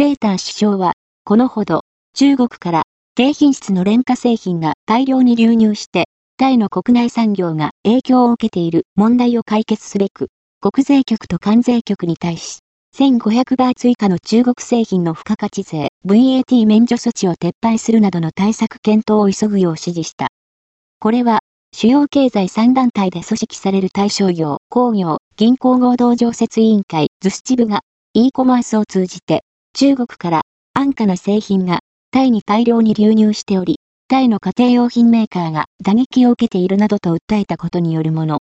セーター首相は、このほど、中国から低品質の廉価製品が大量に流入して、タイの国内産業が影響を受けている問題を解決すべく、国税局と関税局に対し、1500バーツ以下の中国製品の付加価値税 VAT 免除措置を撤廃するなどの対策検討を急ぐよう指示した。これは、主要経済3団体で組織される対象業、工業、銀行合同常設委員会、ズスチブが、e コマースを通じて、中国から安価な製品がタイに大量に流入しており、タイの家庭用品メーカーが打撃を受けているなどと訴えたことによるもの。